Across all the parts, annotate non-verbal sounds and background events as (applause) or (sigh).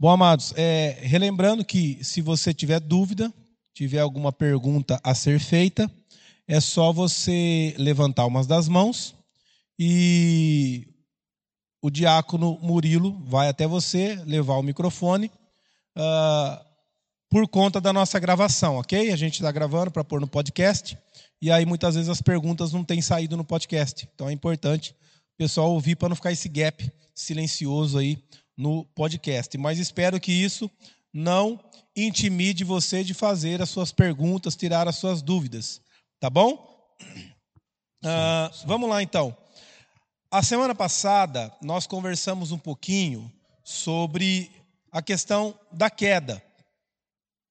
Bom, amados, é, relembrando que se você tiver dúvida, tiver alguma pergunta a ser feita, é só você levantar umas das mãos e o diácono Murilo vai até você levar o microfone uh, por conta da nossa gravação, ok? A gente está gravando para pôr no podcast e aí muitas vezes as perguntas não têm saído no podcast. Então é importante o pessoal ouvir para não ficar esse gap silencioso aí no podcast. Mas espero que isso não intimide você de fazer as suas perguntas, tirar as suas dúvidas. Tá bom? Uh, vamos lá então. A semana passada nós conversamos um pouquinho sobre a questão da queda.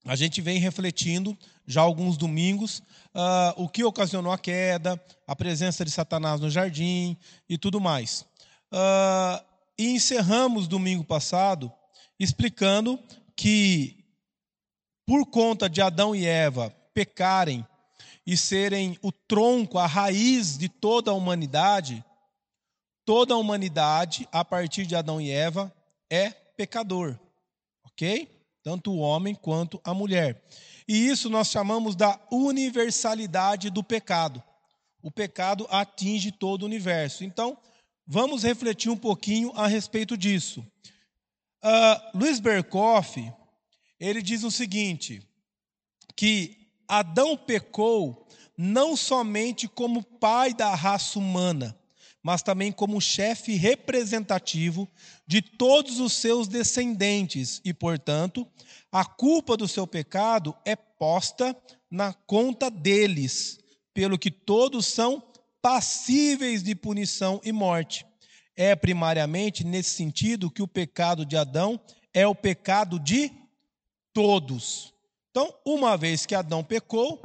A gente vem refletindo já alguns domingos uh, o que ocasionou a queda, a presença de Satanás no jardim e tudo mais. Uh, e encerramos domingo passado explicando que, por conta de Adão e Eva pecarem e serem o tronco, a raiz de toda a humanidade, toda a humanidade, a partir de Adão e Eva, é pecador. Ok? Tanto o homem quanto a mulher. E isso nós chamamos da universalidade do pecado. O pecado atinge todo o universo. Então, vamos refletir um pouquinho a respeito disso. Uh, Luiz Berkoff, ele diz o seguinte, que Adão pecou não somente como pai da raça humana, mas também como chefe representativo de todos os seus descendentes, e, portanto, a culpa do seu pecado é posta na conta deles, pelo que todos são passíveis de punição e morte. É primariamente nesse sentido que o pecado de Adão é o pecado de todos. Então, uma vez que Adão pecou,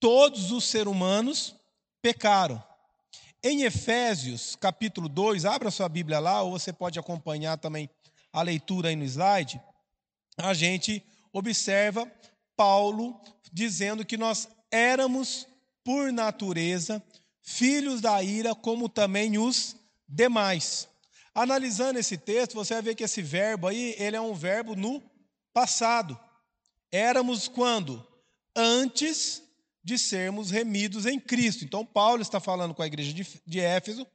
todos os seres humanos pecaram. Em Efésios, capítulo 2, abra sua Bíblia lá, ou você pode acompanhar também a leitura aí no slide. A gente observa Paulo dizendo que nós éramos, por natureza, filhos da ira, como também os demais. Analisando esse texto, você vai ver que esse verbo aí, ele é um verbo no passado. Éramos quando? Antes de sermos remidos em Cristo. Então, Paulo está falando com a igreja de, Éfeso,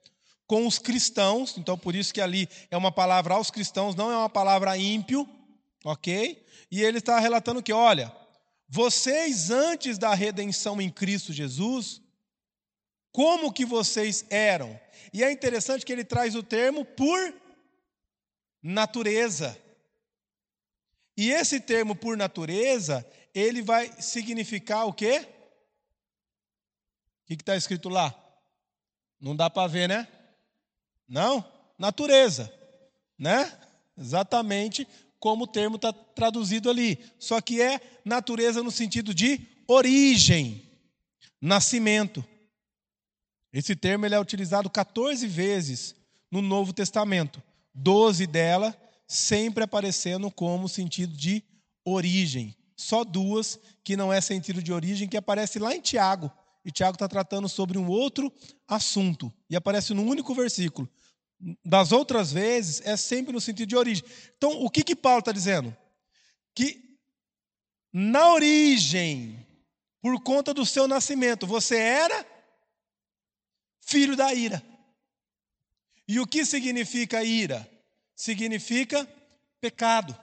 com os cristãos, então por isso que ali é uma palavra aos cristãos, não é uma palavra ímpio, ok? E ele está relatando que, olha, vocês antes da redenção em Cristo Jesus, como que vocês eram? E é interessante que ele traz o termo por natureza. E esse termo por natureza, ele vai significar o quê? O que está escrito lá? Não dá para ver, né? Não? Natureza, né? Exatamente como o termo está traduzido ali. Só que é natureza no sentido de origem, nascimento. Esse termo ele é utilizado 14 vezes no Novo Testamento. Doze dela sempre aparecendo como sentido de origem. Só duas que não é sentido de origem, que aparece lá em Tiago, e Tiago está tratando sobre um outro assunto, e aparece num único versículo. Das outras vezes, é sempre no sentido de origem. Então, o que, que Paulo está dizendo? Que na origem, por conta do seu nascimento, você era filho da ira. E o que significa ira? Significa pecado,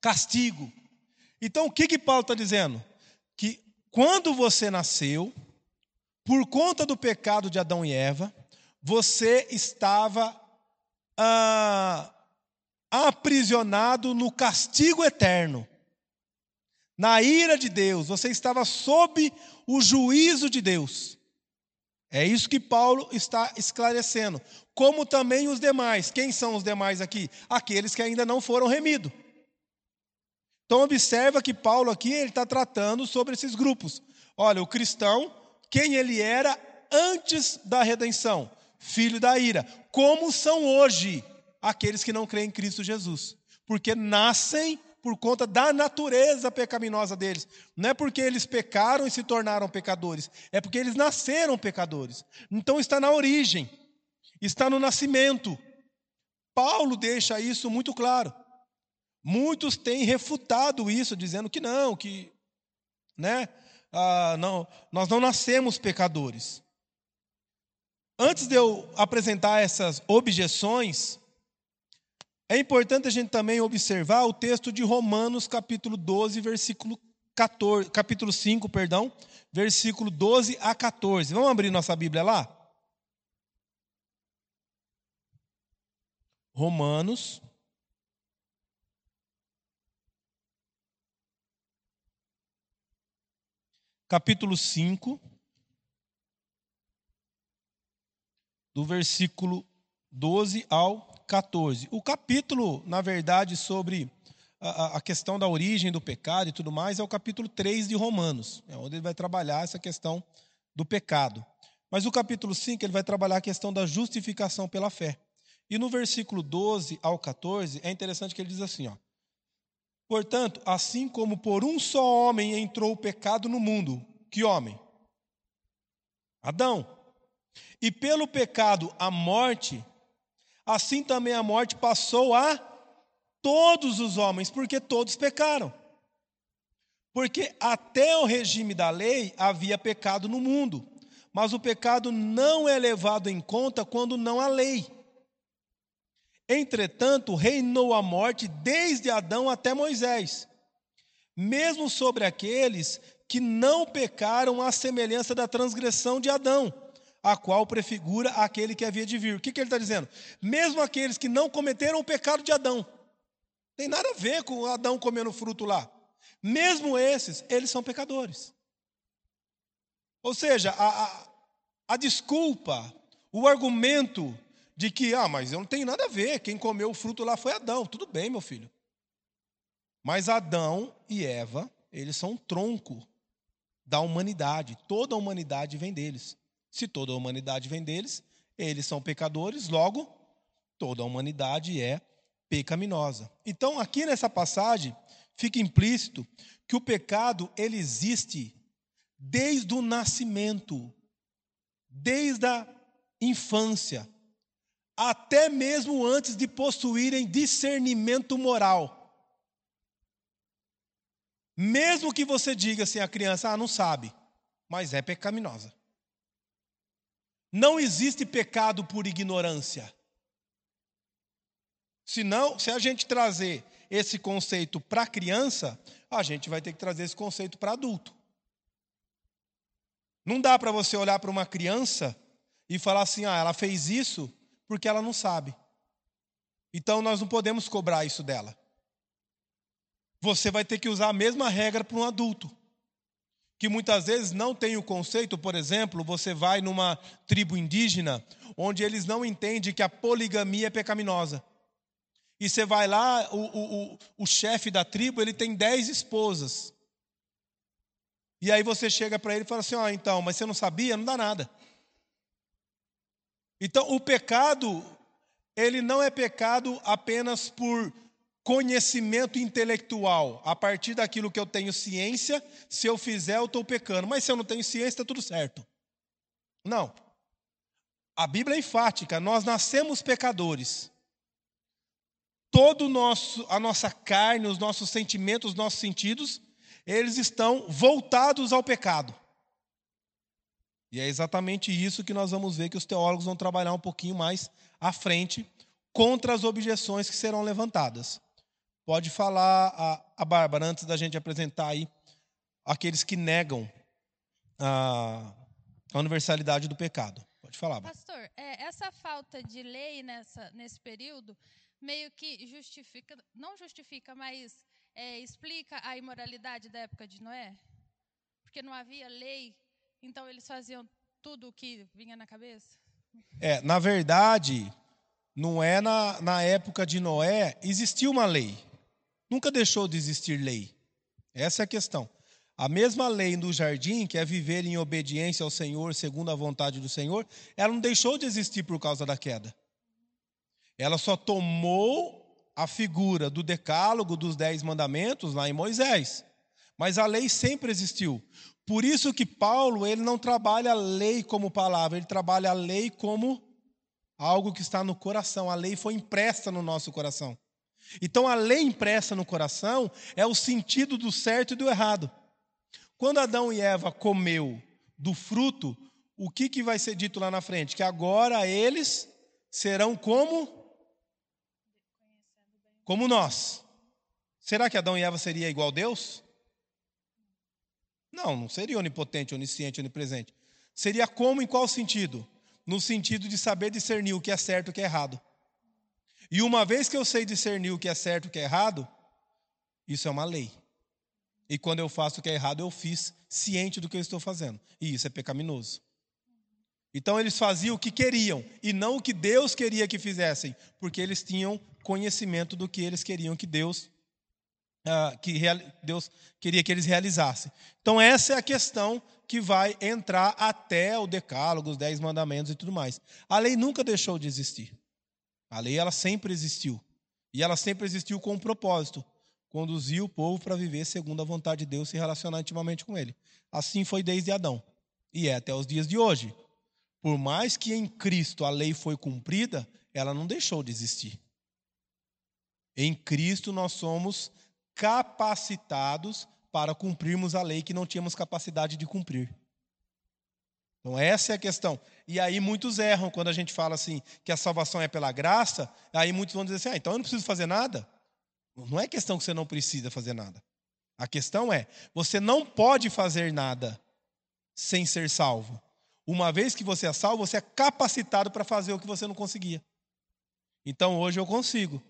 castigo. Então, o que, que Paulo está dizendo? Que quando você nasceu, por conta do pecado de Adão e Eva, você estava ah, aprisionado no castigo eterno, na ira de Deus, você estava sob o juízo de Deus. É isso que Paulo está esclarecendo. Como também os demais. Quem são os demais aqui? Aqueles que ainda não foram remidos. Então observa que Paulo aqui ele está tratando sobre esses grupos. Olha, o cristão, quem ele era antes da redenção, filho da ira. Como são hoje aqueles que não creem em Cristo Jesus? Porque nascem por conta da natureza pecaminosa deles. Não é porque eles pecaram e se tornaram pecadores, é porque eles nasceram pecadores. Então está na origem, está no nascimento. Paulo deixa isso muito claro. Muitos têm refutado isso, dizendo que não, que né, ah, não, nós não nascemos pecadores. Antes de eu apresentar essas objeções, é importante a gente também observar o texto de Romanos, capítulo 12, versículo 14, capítulo 5, perdão, versículo 12 a 14. Vamos abrir nossa Bíblia lá? Romanos. Capítulo 5, do versículo 12 ao 14. O capítulo, na verdade, sobre a, a, questão da origem do pecado e tudo mais, é o capítulo 3 de Romanos, é onde ele vai trabalhar essa questão do pecado. Mas o capítulo 5 ele vai trabalhar a questão da justificação pela fé. E no versículo 12 ao 14, é interessante que ele diz assim, ó. Portanto, assim como por um só homem entrou o pecado no mundo, que homem? Adão. E pelo pecado a morte, assim também a morte passou a todos os homens, porque todos pecaram. Porque até o regime da lei havia pecado no mundo, mas o pecado não é levado em conta quando não há lei. Entretanto, reinou a morte desde Adão até Moisés, mesmo sobre aqueles que não pecaram à semelhança da transgressão de Adão, a qual prefigura aquele que havia de vir. O que, que ele está dizendo? Mesmo aqueles que não cometeram o pecado de Adão, tem nada a ver com Adão comendo fruto lá. Mesmo esses, eles são pecadores. Ou seja, a, a, a desculpa, o argumento de que, ah, mas eu não tenho nada a ver, quem comeu o fruto lá foi Adão. Tudo bem, meu filho. Mas Adão e Eva, eles são um tronco da humanidade. Toda a humanidade vem deles. Se toda a humanidade vem deles, eles são pecadores, logo, toda a humanidade é pecaminosa. Então, aqui nessa passagem, fica implícito que o pecado ele existe desde o nascimento, desde a infância, até mesmo antes de possuírem discernimento moral. Mesmo que você diga assim a criança, ah, não sabe, mas é pecaminosa. Não existe pecado por ignorância. Se não, se a gente trazer esse conceito para criança, a gente vai ter que trazer esse conceito para adulto. Não dá para você olhar para uma criança e falar assim: "Ah, ela fez isso porque ela não sabe". Então nós não podemos cobrar isso dela. Você vai ter que usar a mesma regra para um adulto. Que muitas vezes não tem o conceito, por exemplo, você vai numa tribo indígena onde eles não entendem que a poligamia é pecaminosa. E você vai lá, o, o, o, o chefe da tribo, ele tem dez esposas. E aí você chega para ele e fala assim: ó, então, mas você não sabia? Não dá nada. Então, o pecado, ele não é pecado apenas por conhecimento intelectual. A partir daquilo que eu tenho ciência, se eu fizer, eu estou pecando. Mas se eu não tenho ciência, está tudo certo. Não. A Bíblia é enfática: nós nascemos pecadores todo nosso a nossa carne, os nossos sentimentos, os nossos sentidos, eles estão voltados ao pecado. E é exatamente isso que nós vamos ver que os teólogos vão trabalhar um pouquinho mais à frente contra as objeções que serão levantadas. Pode falar a, a Bárbara antes da gente apresentar aí aqueles que negam a, a universalidade do pecado. Pode falar. Bárbara. Pastor, é, essa falta de lei nessa, nesse período meio que justifica, não justifica, mas é, explica a imoralidade da época de Noé? Porque não havia lei, então eles faziam tudo o que vinha na cabeça? É, na verdade, não é na, na época de Noé, existia uma lei. Nunca deixou de existir lei. Essa é a questão. A mesma lei do jardim, que é viver em obediência ao Senhor, segundo a vontade do Senhor, ela não deixou de existir por causa da queda. Ela só tomou a figura do decálogo dos dez mandamentos lá em Moisés. Mas a lei sempre existiu. Por isso que Paulo ele não trabalha a lei como palavra, ele trabalha a lei como algo que está no coração. A lei foi impressa no nosso coração. Então a lei impressa no coração é o sentido do certo e do errado. Quando Adão e Eva comeu do fruto, o que, que vai ser dito lá na frente? Que agora eles serão como como nós. Será que Adão e Eva seria igual a Deus? Não, não seria onipotente, onisciente, onipresente. Seria como em qual sentido? No sentido de saber discernir o que é certo e o que é errado. E uma vez que eu sei discernir o que é certo e o que é errado, isso é uma lei. E quando eu faço o que é errado, eu fiz ciente do que eu estou fazendo. E isso é pecaminoso. Então eles faziam o que queriam e não o que Deus queria que fizessem, porque eles tinham conhecimento do que eles queriam que Deus uh, que Deus queria que eles realizassem. Então essa é a questão que vai entrar até o decálogo, os dez mandamentos e tudo mais. A lei nunca deixou de existir. A lei ela sempre existiu. E ela sempre existiu com um propósito: conduzir o povo para viver segundo a vontade de Deus e se relacionar intimamente com Ele. Assim foi desde Adão. E é até os dias de hoje. Por mais que em Cristo a lei foi cumprida, ela não deixou de existir. Em Cristo nós somos capacitados para cumprirmos a lei que não tínhamos capacidade de cumprir. Então, essa é a questão. E aí muitos erram quando a gente fala assim que a salvação é pela graça, aí muitos vão dizer assim: ah, então eu não preciso fazer nada. Não é questão que você não precisa fazer nada. A questão é: você não pode fazer nada sem ser salvo. Uma vez que você é salvo, você é capacitado para fazer o que você não conseguia. Então hoje eu consigo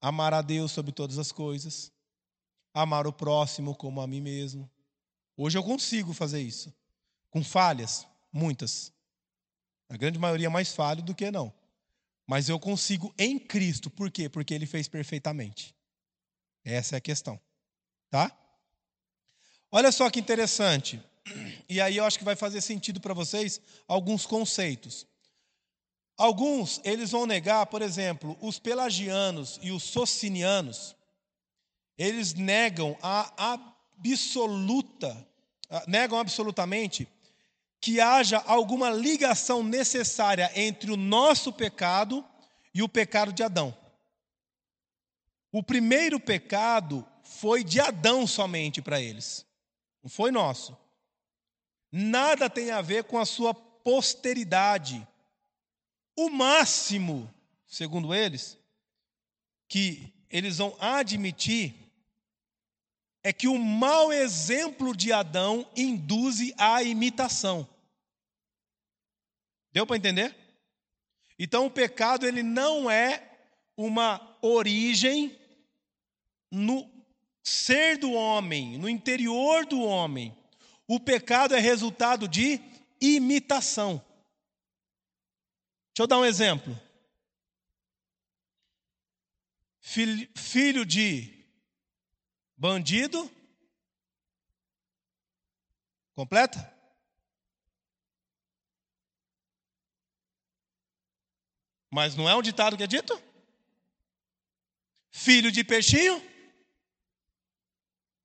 amar a Deus sobre todas as coisas, amar o próximo como a mim mesmo. Hoje eu consigo fazer isso. Com falhas, muitas. A grande maioria mais falho do que não. Mas eu consigo em Cristo. Por quê? Porque ele fez perfeitamente. Essa é a questão. Tá? Olha só que interessante. E aí eu acho que vai fazer sentido para vocês alguns conceitos. Alguns, eles vão negar, por exemplo, os pelagianos e os socinianos, eles negam a absoluta, negam absolutamente que haja alguma ligação necessária entre o nosso pecado e o pecado de Adão. O primeiro pecado foi de Adão somente para eles, não foi nosso. Nada tem a ver com a sua posteridade. O máximo, segundo eles, que eles vão admitir é que o mau exemplo de Adão induze à imitação. Deu para entender? Então o pecado ele não é uma origem no ser do homem, no interior do homem. O pecado é resultado de imitação. Deixa eu dar um exemplo. Filho de Bandido. Completa? Mas não é um ditado que é dito? Filho de peixinho?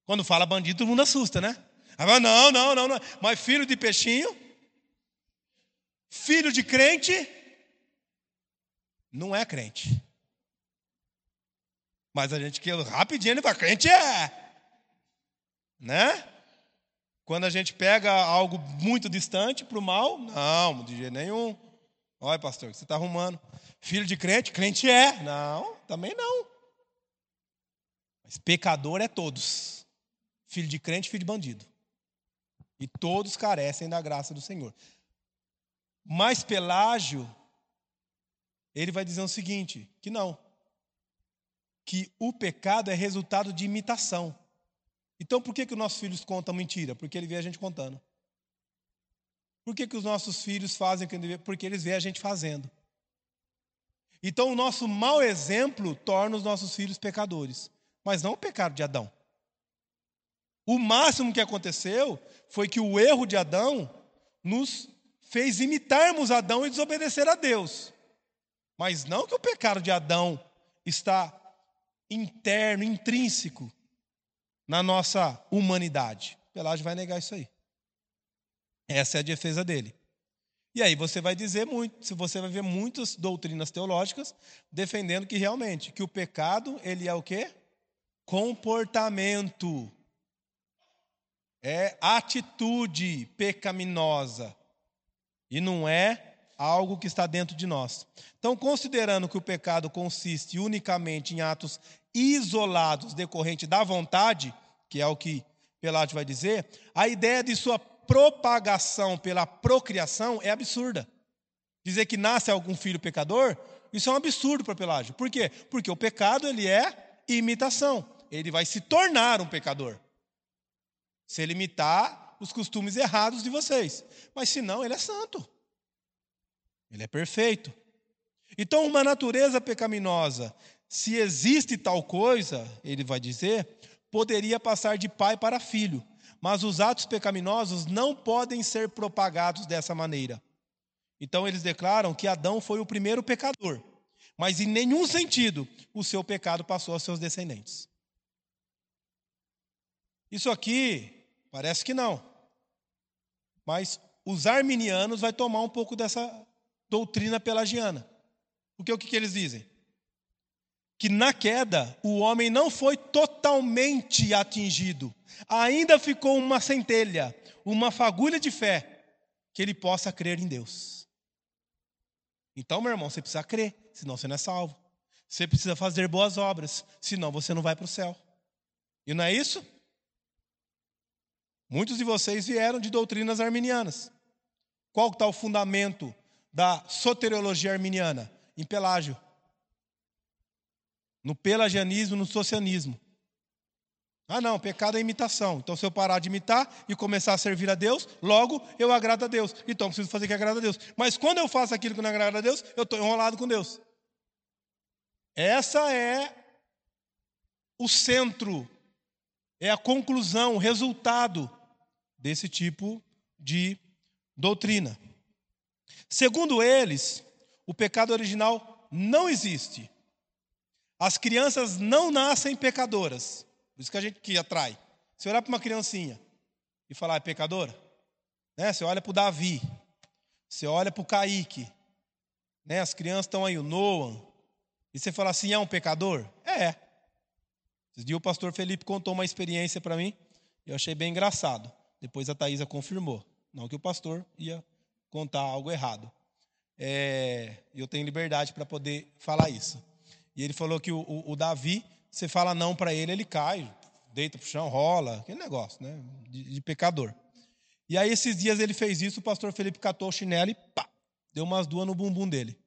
Quando fala bandido, todo mundo assusta, né? Ah, não, não, não, não. Mas filho de peixinho? Filho de crente? Não é crente. Mas a gente que rapidinho ele fala, crente é. Né? Quando a gente pega algo muito distante para o mal, não, de jeito nenhum. Olha, pastor, você está arrumando. Filho de crente, crente é. Não, também não. Mas pecador é todos. Filho de crente, filho de bandido. E todos carecem da graça do Senhor. Mas Pelágio, ele vai dizer o seguinte: que não que o pecado é resultado de imitação. Então, por que, que os nossos filhos contam mentira? Porque ele vê a gente contando. Por que, que os nossos filhos fazem? Porque eles vê a gente fazendo. Então, o nosso mau exemplo torna os nossos filhos pecadores, mas não o pecado de Adão. O máximo que aconteceu foi que o erro de Adão nos fez imitarmos Adão e desobedecer a Deus. Mas não que o pecado de Adão está interno, intrínseco na nossa humanidade. Pelágio vai negar isso aí. Essa é a defesa dele. E aí você vai dizer muito, você vai ver muitas doutrinas teológicas defendendo que realmente que o pecado ele é o quê? Comportamento. É atitude pecaminosa. E não é algo que está dentro de nós. Então, considerando que o pecado consiste unicamente em atos isolados decorrente da vontade, que é o que Pelágio vai dizer, a ideia de sua propagação pela procriação é absurda. Dizer que nasce algum filho pecador, isso é um absurdo para Pelágio. Por quê? Porque o pecado ele é imitação. Ele vai se tornar um pecador. Se ele imitar os costumes errados de vocês. Mas se não, ele é santo. Ele é perfeito. Então, uma natureza pecaminosa, se existe tal coisa, ele vai dizer, poderia passar de pai para filho mas os atos pecaminosos não podem ser propagados dessa maneira. Então eles declaram que Adão foi o primeiro pecador, mas em nenhum sentido o seu pecado passou aos seus descendentes. Isso aqui parece que não. Mas os arminianos vai tomar um pouco dessa doutrina pelagiana. Porque o que, que eles dizem? Que na queda o homem não foi totalmente atingido, ainda ficou uma centelha, uma fagulha de fé, que ele possa crer em Deus. Então, meu irmão, você precisa crer, senão você não é salvo. Você precisa fazer boas obras, senão você não vai para o céu. E não é isso? Muitos de vocês vieram de doutrinas arminianas. Qual está o fundamento da soteriologia arminiana? Em Pelágio no pelagianismo, no socianismo. Ah, não, pecado é imitação. Então, se eu parar de imitar e começar a servir a Deus, logo eu agrado a Deus. Então, preciso fazer que agrada a Deus. Mas quando eu faço aquilo que não agrada a Deus, eu estou enrolado com Deus. Essa é o centro, é a conclusão, o resultado desse tipo de doutrina. Segundo eles, o pecado original não existe. As crianças não nascem pecadoras. Por isso que a gente que atrai. Você olhar para uma criancinha e falar, é pecadora? Né? Você olha para o Davi, você olha para o Kaique, né? as crianças estão aí, o Noah, e você fala assim, é um pecador? É. Esse dia o pastor Felipe contou uma experiência para mim, e eu achei bem engraçado. Depois a Thaisa confirmou. Não que o pastor ia contar algo errado. É, eu tenho liberdade para poder falar isso. E ele falou que o, o, o Davi, você fala não para ele, ele cai, deita pro chão, rola, aquele negócio, né? De, de, pecador. E aí, esses dias ele fez isso, o pastor Felipe catou o chinelo e pá, deu umas duas no bumbum dele.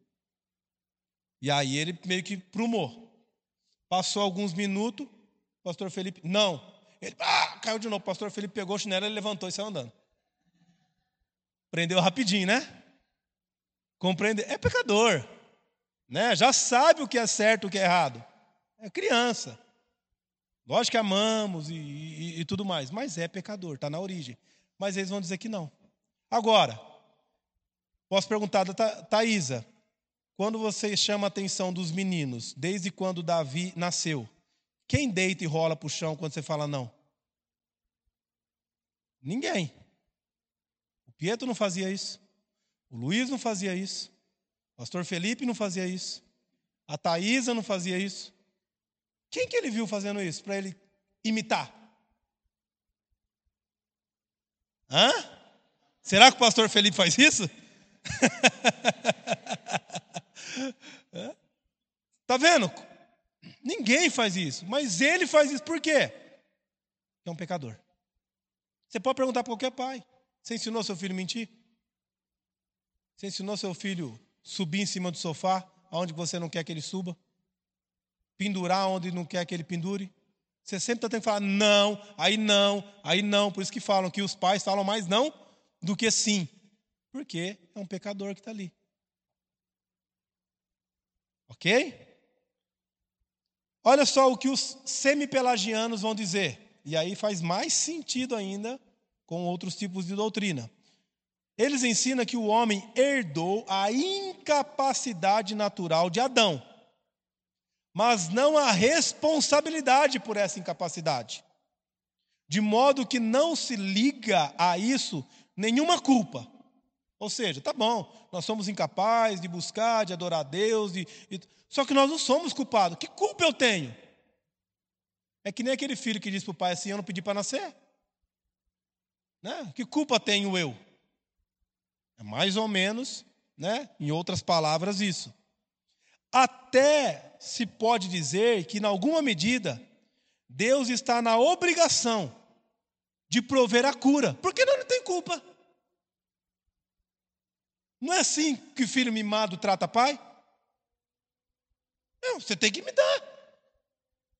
E aí ele meio que prumou. Passou alguns minutos, o pastor Felipe, não. Ele ah, caiu de novo. O pastor Felipe pegou o chinelo, ele levantou e saiu andando. Prendeu rapidinho, né? Compreender. É pecador né? já sabe o que é certo e o que é errado. É criança. Lógico que amamos e, e, e tudo mais, mas é pecador, está na origem. Mas eles vão dizer que não. Agora, posso perguntar da Thaisa, quando você chama a atenção dos meninos, desde quando Davi nasceu, quem deita e rola para o chão quando você fala não? Ninguém. O Pietro não fazia isso. O Luiz não fazia isso. Pastor Felipe não fazia isso. A Thaisa não fazia isso. Quem que ele viu fazendo isso para ele imitar? Hã? Será que o pastor Felipe faz isso? (laughs) Tá vendo? Ninguém faz isso, mas ele faz isso por quê? É um pecador. Você pode perguntar para qualquer pai: você ensinou seu filho a mentir? Você ensinou seu filho subir em cima do sofá, aonde você não quer que ele suba, pendurar onde não quer que ele pendure. Você sempre está tendo que falar não, aí não, aí não. Por isso que falam que os pais falam mais não do que sim. Porque é um pecador que está ali. Ok? Olha só o que os semipelagianos vão dizer. E aí faz mais sentido ainda com outros tipos de doutrina. Eles ensinam que o homem herdou a incapacidade natural de Adão, mas não a responsabilidade por essa incapacidade. De modo que não se liga a isso nenhuma culpa. Ou seja, tá bom, nós somos incapazes de buscar, de adorar a Deus, de, de... só que nós não somos culpados. Que culpa eu tenho? É que nem aquele filho que diz para o pai assim: Eu não pedi para nascer. Né? Que culpa tenho eu? É mais ou menos, né? em outras palavras, isso. Até se pode dizer que, em alguma medida, Deus está na obrigação de prover a cura, porque não, não tem culpa. Não é assim que filho mimado trata pai? Não, você tem que me dar.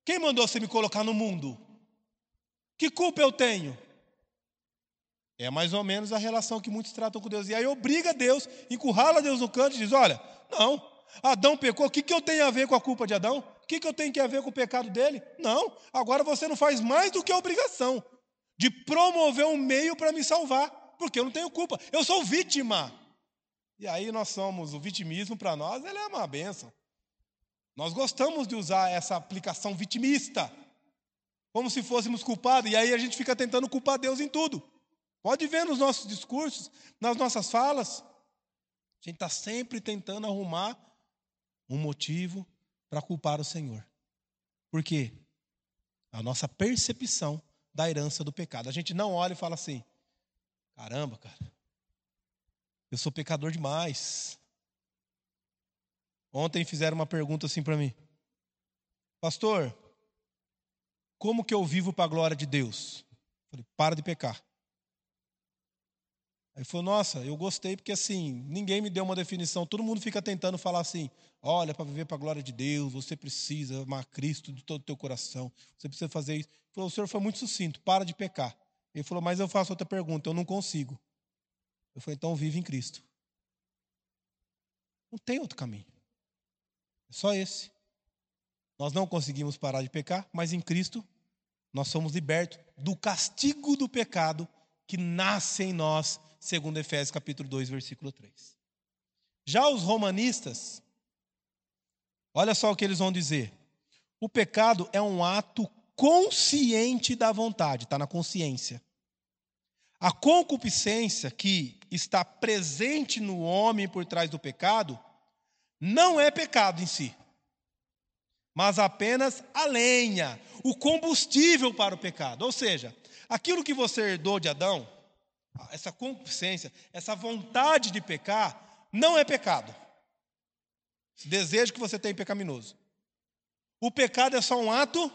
Quem mandou você me colocar no mundo? Que culpa eu tenho? É mais ou menos a relação que muitos tratam com Deus. E aí obriga Deus, encurrala Deus no canto e diz: Olha, não, Adão pecou, o que, que eu tenho a ver com a culpa de Adão? O que, que eu tenho a ver com o pecado dele? Não, agora você não faz mais do que a obrigação de promover um meio para me salvar, porque eu não tenho culpa, eu sou vítima. E aí nós somos, o vitimismo para nós, ele é uma benção. Nós gostamos de usar essa aplicação vitimista, como se fôssemos culpados, e aí a gente fica tentando culpar Deus em tudo. Pode ver nos nossos discursos, nas nossas falas. A gente está sempre tentando arrumar um motivo para culpar o Senhor. Por quê? A nossa percepção da herança do pecado. A gente não olha e fala assim: caramba, cara, eu sou pecador demais. Ontem fizeram uma pergunta assim para mim: Pastor, como que eu vivo para a glória de Deus? Eu falei: Para de pecar. Aí falou: Nossa, eu gostei porque assim, ninguém me deu uma definição. Todo mundo fica tentando falar assim: Olha, para viver para a glória de Deus, você precisa amar Cristo de todo o teu coração. Você precisa fazer isso. Ele falou: O senhor foi muito sucinto, para de pecar. Ele falou: Mas eu faço outra pergunta, eu não consigo. Eu falei, então vive em Cristo. Não tem outro caminho. É só esse. Nós não conseguimos parar de pecar, mas em Cristo nós somos libertos do castigo do pecado que nasce em nós, segundo Efésios capítulo 2, versículo 3. Já os romanistas, olha só o que eles vão dizer. O pecado é um ato consciente da vontade, está na consciência. A concupiscência que está presente no homem por trás do pecado não é pecado em si, mas apenas a lenha, o combustível para o pecado. Ou seja, aquilo que você herdou de Adão, essa concupiscência, essa vontade de pecar, não é pecado. Esse desejo que você tem pecaminoso. O pecado é só um ato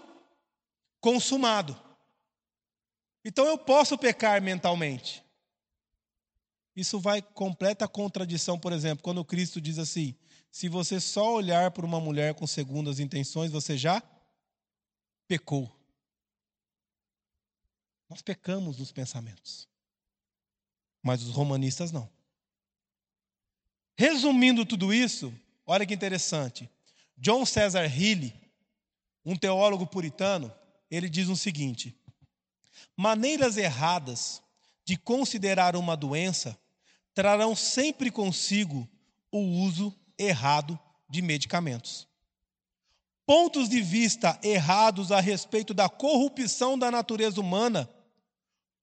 consumado. Então eu posso pecar mentalmente. Isso vai completa contradição, por exemplo, quando Cristo diz assim: se você só olhar para uma mulher com segundas intenções, você já pecou. Nós pecamos nos pensamentos. Mas os romanistas não. Resumindo tudo isso, olha que interessante. John Cesar Healy, um teólogo puritano, ele diz o seguinte: Maneiras erradas de considerar uma doença trarão sempre consigo o uso errado de medicamentos. Pontos de vista errados a respeito da corrupção da natureza humana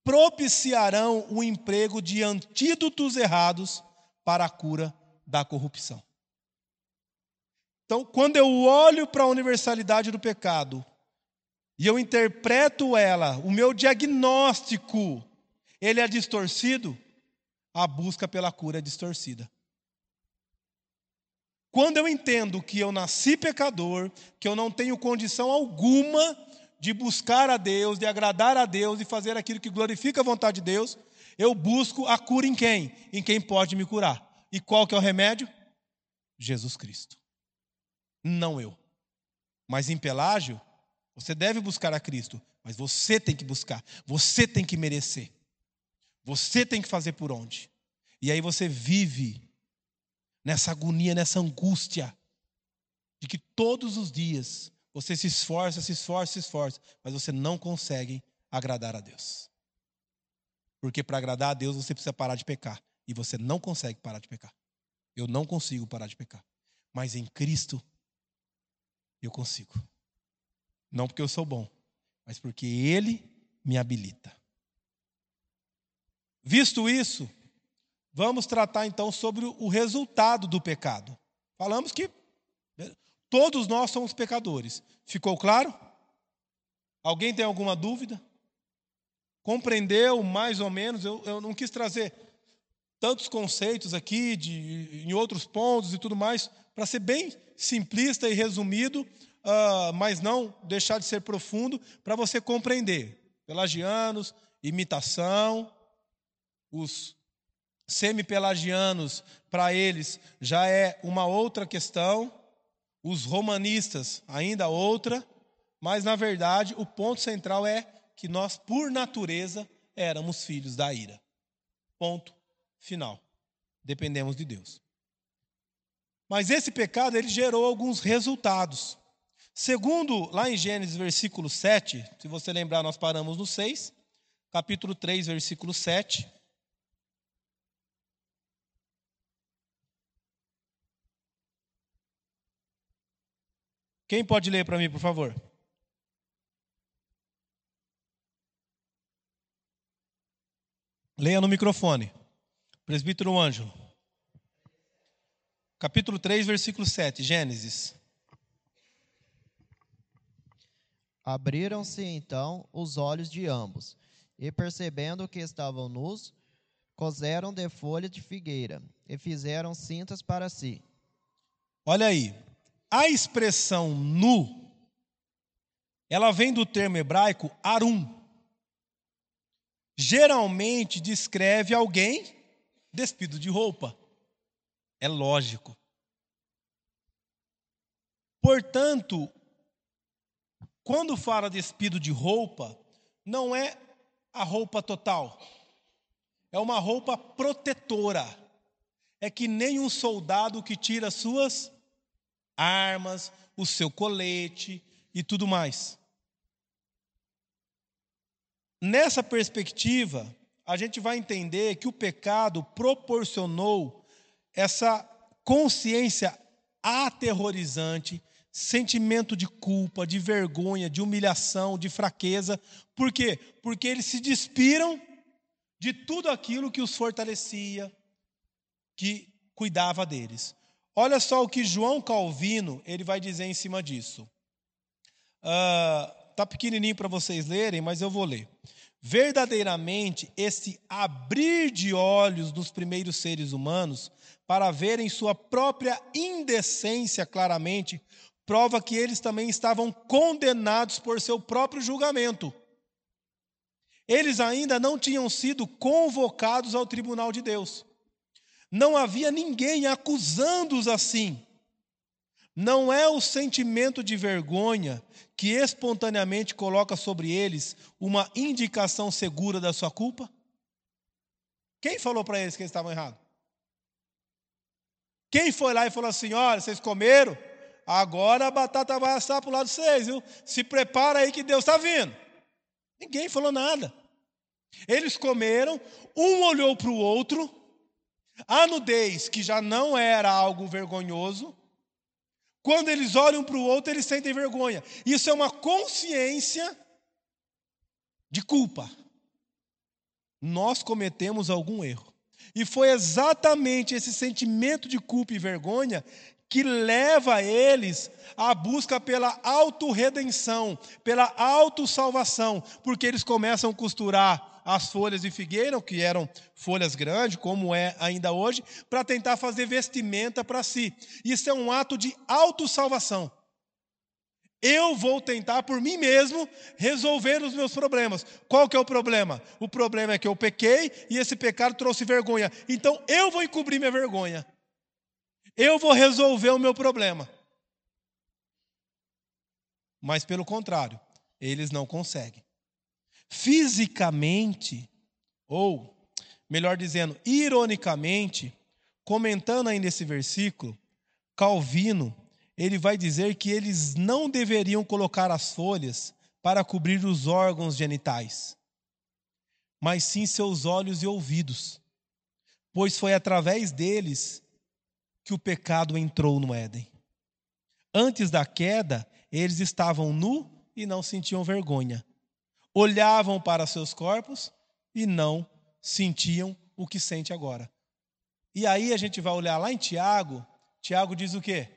propiciarão o emprego de antídotos errados para a cura da corrupção. Então, quando eu olho para a universalidade do pecado e eu interpreto ela, o meu diagnóstico, ele é distorcido, a busca pela cura é distorcida. Quando eu entendo que eu nasci pecador, que eu não tenho condição alguma de buscar a Deus, de agradar a Deus e fazer aquilo que glorifica a vontade de Deus, eu busco a cura em quem? Em quem pode me curar. E qual que é o remédio? Jesus Cristo. Não eu. Mas em Pelágio, você deve buscar a Cristo, mas você tem que buscar, você tem que merecer. Você tem que fazer por onde. E aí você vive nessa agonia, nessa angústia, de que todos os dias você se esforça, se esforça, se esforça, mas você não consegue agradar a Deus. Porque para agradar a Deus você precisa parar de pecar. E você não consegue parar de pecar. Eu não consigo parar de pecar. Mas em Cristo, eu consigo. Não porque eu sou bom, mas porque Ele me habilita. Visto isso, vamos tratar então sobre o resultado do pecado. Falamos que todos nós somos pecadores. Ficou claro? Alguém tem alguma dúvida? Compreendeu mais ou menos? Eu, eu não quis trazer tantos conceitos aqui, de, em outros pontos e tudo mais, para ser bem simplista e resumido, uh, mas não deixar de ser profundo, para você compreender. Pelagianos, imitação, os semi-pelagianos, para eles, já é uma outra questão, os romanistas, ainda outra, mas na verdade o ponto central é que nós, por natureza, éramos filhos da ira. Ponto final. Dependemos de Deus. Mas esse pecado ele gerou alguns resultados. Segundo, lá em Gênesis versículo 7, se você lembrar, nós paramos no 6, capítulo 3, versículo 7. Quem pode ler para mim, por favor? Leia no microfone. Presbítero Ângelo. Capítulo 3, versículo 7, Gênesis. Abriram-se então os olhos de ambos, e percebendo que estavam nus, coseram de folha de figueira e fizeram cintas para si. Olha aí, a expressão nu, ela vem do termo hebraico arum. Geralmente descreve alguém despido de roupa. É lógico. Portanto, quando fala despido de roupa, não é a roupa total. É uma roupa protetora. É que nem um soldado que tira suas armas, o seu colete e tudo mais. Nessa perspectiva, a gente vai entender que o pecado proporcionou essa consciência aterrorizante, sentimento de culpa, de vergonha, de humilhação, de fraqueza. Por quê? Porque eles se despiram de tudo aquilo que os fortalecia, que cuidava deles. Olha só o que João Calvino ele vai dizer em cima disso. Está ah, pequenininho para vocês lerem, mas eu vou ler. Verdadeiramente, esse abrir de olhos dos primeiros seres humanos para verem sua própria indecência claramente, prova que eles também estavam condenados por seu próprio julgamento. Eles ainda não tinham sido convocados ao tribunal de Deus. Não havia ninguém acusando-os assim. Não é o sentimento de vergonha que espontaneamente coloca sobre eles uma indicação segura da sua culpa? Quem falou para eles que eles estavam errados? Quem foi lá e falou assim: olha, vocês comeram, agora a batata vai assar para o lado de vocês, viu? Se prepara aí que Deus está vindo. Ninguém falou nada. Eles comeram, um olhou para o outro, a nudez, que já não era algo vergonhoso, quando eles olham para o outro, eles sentem vergonha. Isso é uma consciência de culpa. Nós cometemos algum erro. E foi exatamente esse sentimento de culpa e vergonha que leva eles à busca pela autorredenção, pela autossalvação, porque eles começam a costurar as folhas de figueira, que eram folhas grandes, como é ainda hoje, para tentar fazer vestimenta para si. Isso é um ato de autossalvação. Eu vou tentar por mim mesmo resolver os meus problemas. Qual que é o problema? O problema é que eu pequei e esse pecado trouxe vergonha. Então eu vou encobrir minha vergonha. Eu vou resolver o meu problema. Mas pelo contrário, eles não conseguem fisicamente, ou, melhor dizendo, ironicamente, comentando aí nesse versículo, Calvino, ele vai dizer que eles não deveriam colocar as folhas para cobrir os órgãos genitais, mas sim seus olhos e ouvidos, pois foi através deles que o pecado entrou no Éden. Antes da queda, eles estavam nu e não sentiam vergonha olhavam para seus corpos e não sentiam o que sente agora. E aí a gente vai olhar lá em Tiago, Tiago diz o quê?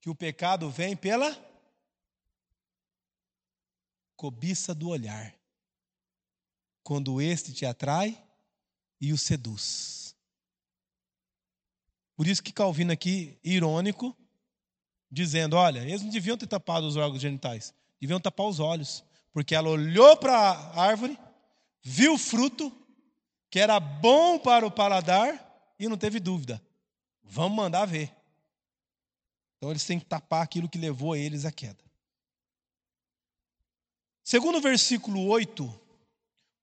Que o pecado vem pela cobiça do olhar. Quando este te atrai e o seduz. Por isso que Calvino aqui, irônico, dizendo: olha, eles não deviam ter tapado os órgãos genitais, deviam tapar os olhos, porque ela olhou para a árvore, viu o fruto, que era bom para o paladar, e não teve dúvida. Vamos mandar ver. Então eles têm que tapar aquilo que levou eles à queda. Segundo o versículo 8,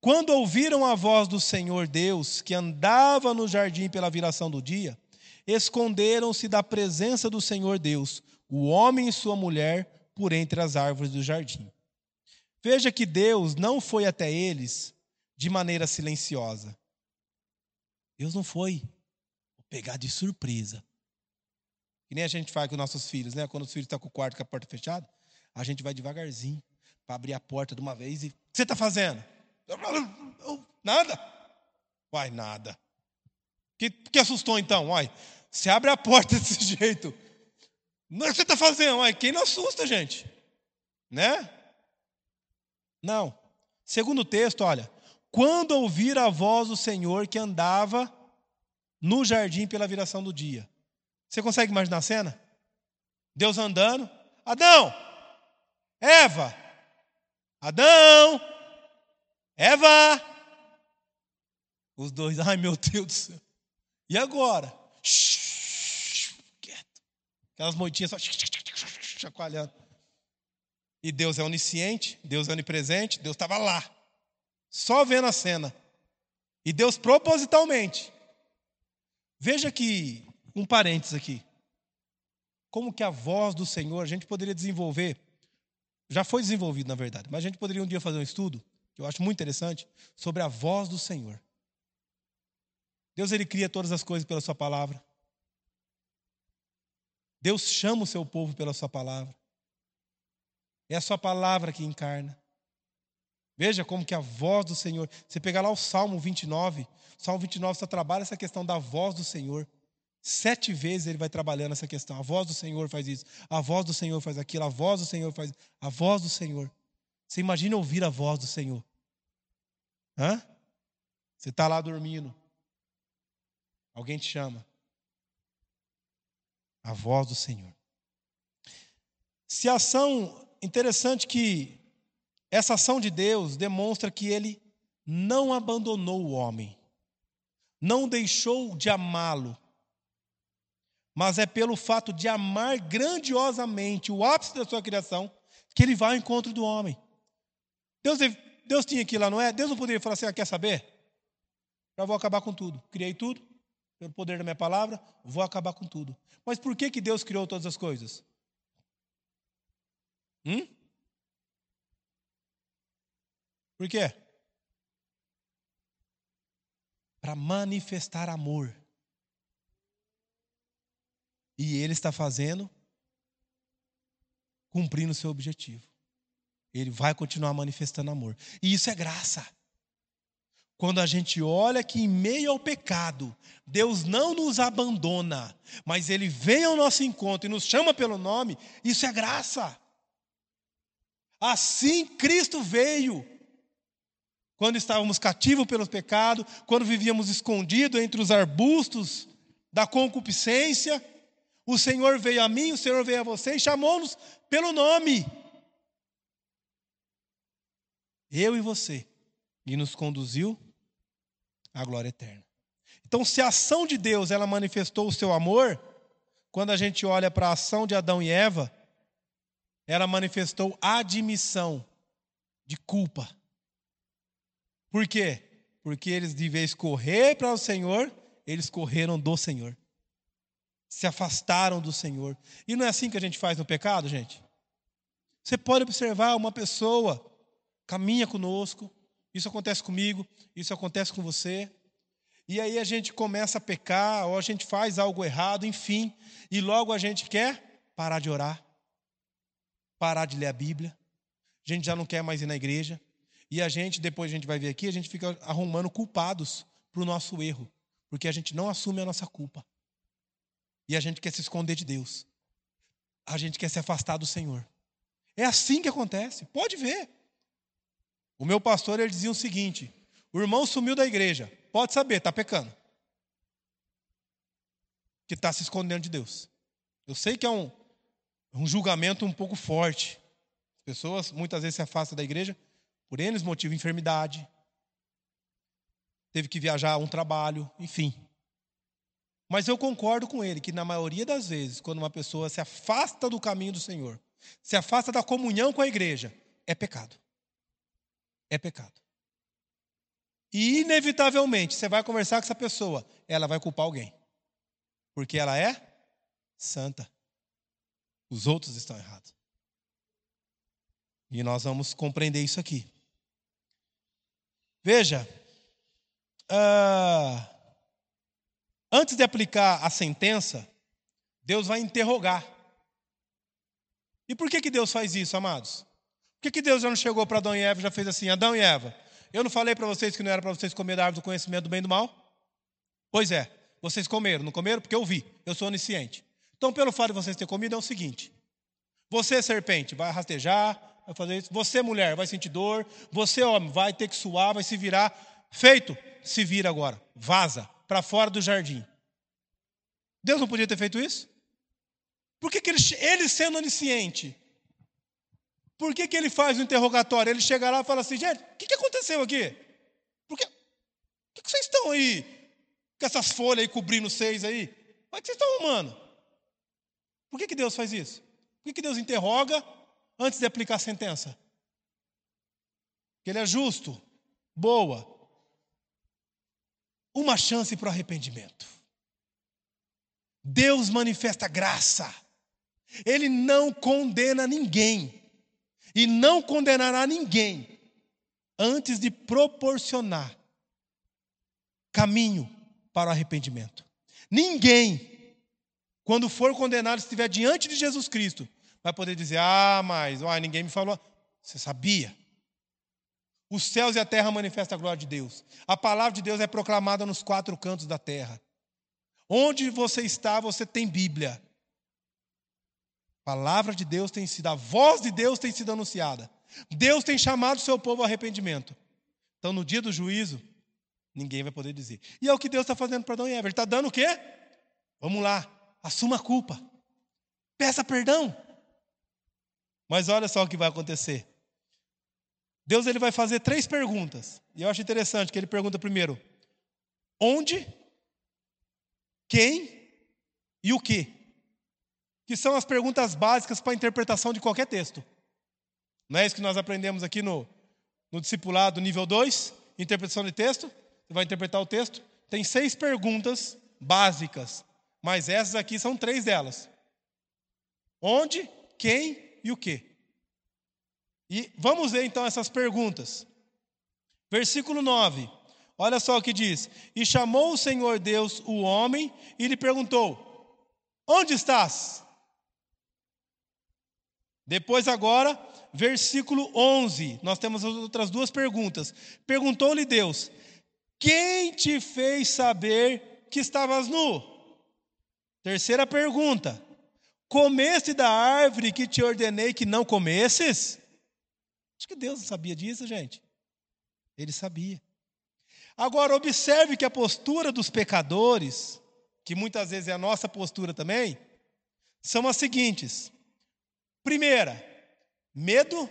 quando ouviram a voz do Senhor Deus, que andava no jardim pela viração do dia, esconderam-se da presença do Senhor Deus, o homem e sua mulher, por entre as árvores do jardim. Veja que Deus não foi até eles de maneira silenciosa. Deus não foi pegar de surpresa. Que nem a gente faz com nossos filhos, né? Quando os filhos estão com o quarto com a porta fechada, a gente vai devagarzinho para abrir a porta de uma vez e. O que você está fazendo? Nada. Uai, nada. Que, que assustou então? Uai, você abre a porta (laughs) desse jeito. Não é o que você está fazendo? Uai, quem não assusta, gente? Né? Não. Segundo texto, olha. Quando ouvir a voz do Senhor que andava no jardim pela viração do dia. Você consegue imaginar a cena? Deus andando. Adão! Eva! Adão! Eva! Os dois, ai meu Deus do céu. E agora? Shhh, quieto. Aquelas moitinhas só chacoalhando. E Deus é onisciente, Deus é onipresente, Deus estava lá, só vendo a cena. E Deus propositalmente. Veja que, um parênteses aqui. Como que a voz do Senhor, a gente poderia desenvolver, já foi desenvolvido na verdade, mas a gente poderia um dia fazer um estudo que eu acho muito interessante, sobre a voz do Senhor. Deus ele cria todas as coisas pela sua palavra. Deus chama o seu povo pela sua palavra. É a sua palavra que encarna. Veja como que a voz do Senhor. Você pegar lá o Salmo 29, o Salmo 29 só trabalha essa questão da voz do Senhor. Sete vezes ele vai trabalhando essa questão. A voz do Senhor faz isso, a voz do Senhor faz aquilo, a voz do Senhor faz. A voz do Senhor. Você imagina ouvir a voz do Senhor? Hã? Você está lá dormindo. Alguém te chama. A voz do Senhor. Se a ação. Interessante que essa ação de Deus demonstra que ele não abandonou o homem, não deixou de amá-lo, mas é pelo fato de amar grandiosamente o ápice da sua criação que ele vai ao encontro do homem. Deus, Deus tinha que ir lá, não é? Deus não poderia falar assim: ah, quer saber? Já vou acabar com tudo. Criei tudo, pelo poder da minha palavra, vou acabar com tudo. Mas por que, que Deus criou todas as coisas? Hum? Por quê? Para manifestar amor. E Ele está fazendo, cumprindo o seu objetivo. Ele vai continuar manifestando amor. E isso é graça. Quando a gente olha que em meio ao pecado, Deus não nos abandona, mas Ele vem ao nosso encontro e nos chama pelo nome, isso é graça. Assim Cristo veio. Quando estávamos cativos pelo pecado, quando vivíamos escondidos entre os arbustos da concupiscência, o Senhor veio a mim, o Senhor veio a você e chamou-nos pelo nome eu e você, e nos conduziu à glória eterna. Então, se a ação de Deus ela manifestou o seu amor, quando a gente olha para a ação de Adão e Eva, ela manifestou admissão de culpa. Por quê? Porque eles, de vez correr para o Senhor, eles correram do Senhor. Se afastaram do Senhor. E não é assim que a gente faz no pecado, gente? Você pode observar uma pessoa caminha conosco. Isso acontece comigo, isso acontece com você. E aí a gente começa a pecar, ou a gente faz algo errado, enfim, e logo a gente quer parar de orar, parar de ler a Bíblia, a gente já não quer mais ir na igreja, e a gente, depois a gente vai ver aqui, a gente fica arrumando culpados para o nosso erro, Porque a gente não assume a nossa culpa. E a gente quer se esconder de Deus. A gente quer se afastar do Senhor. É assim que acontece. Pode ver. O meu pastor ele dizia o seguinte: o irmão sumiu da igreja. Pode saber, está pecando. Que está se escondendo de Deus. Eu sei que é um, um julgamento um pouco forte. As pessoas muitas vezes se afastam da igreja por N motivos, enfermidade, teve que viajar a um trabalho, enfim. Mas eu concordo com ele que na maioria das vezes, quando uma pessoa se afasta do caminho do Senhor, se afasta da comunhão com a igreja, é pecado. É pecado. E inevitavelmente você vai conversar com essa pessoa, ela vai culpar alguém. Porque ela é santa. Os outros estão errados. E nós vamos compreender isso aqui. Veja, uh, antes de aplicar a sentença, Deus vai interrogar. E por que, que Deus faz isso, amados? Por que, que Deus já não chegou para Adão e Eva e já fez assim: Adão e Eva, eu não falei para vocês que não era para vocês comer da árvore do conhecimento do bem e do mal? Pois é, vocês comeram, não comeram porque eu vi, eu sou onisciente. Então, pelo fato de vocês terem comido, é o seguinte: você, serpente, vai rastejar, vai fazer isso. Você, mulher, vai sentir dor. Você, homem, vai ter que suar, vai se virar. Feito, se vira agora. Vaza para fora do jardim. Deus não podia ter feito isso? Por que, que ele, ele, sendo onisciente, por que, que ele faz o interrogatório? Ele chega lá e fala assim: gente, o que, que aconteceu aqui? Por que, que, que vocês estão aí com essas folhas aí cobrindo vocês aí? Como é que vocês estão arrumando? Por que, que Deus faz isso? Por que, que Deus interroga antes de aplicar a sentença? Que Ele é justo, boa. Uma chance para o arrependimento. Deus manifesta graça. Ele não condena ninguém. E não condenará ninguém antes de proporcionar caminho para o arrependimento. Ninguém, quando for condenado, estiver diante de Jesus Cristo, vai poder dizer: Ah, mas ó, ninguém me falou. Você sabia? Os céus e a terra manifestam a glória de Deus. A palavra de Deus é proclamada nos quatro cantos da terra. Onde você está, você tem Bíblia. A palavra de Deus tem sido, a voz de Deus tem sido anunciada. Deus tem chamado o seu povo ao arrependimento. Então, no dia do juízo, ninguém vai poder dizer. E é o que Deus está fazendo para Adão e Eva. Ele está dando o quê? Vamos lá, assuma a culpa. Peça perdão. Mas olha só o que vai acontecer. Deus ele vai fazer três perguntas. E eu acho interessante que ele pergunta primeiro: onde, quem e o que? Que são as perguntas básicas para a interpretação de qualquer texto. Não é isso que nós aprendemos aqui no, no discipulado nível 2, interpretação de texto? Você vai interpretar o texto. Tem seis perguntas básicas, mas essas aqui são três delas: onde, quem e o quê? E vamos ver então essas perguntas. Versículo 9. Olha só o que diz: E chamou o Senhor Deus o homem e lhe perguntou: Onde estás? Depois, agora, versículo 11, nós temos as outras duas perguntas. Perguntou-lhe Deus: Quem te fez saber que estavas nu? Terceira pergunta: Comeste da árvore que te ordenei que não comesses? Acho que Deus não sabia disso, gente. Ele sabia. Agora, observe que a postura dos pecadores, que muitas vezes é a nossa postura também, são as seguintes: primeira, medo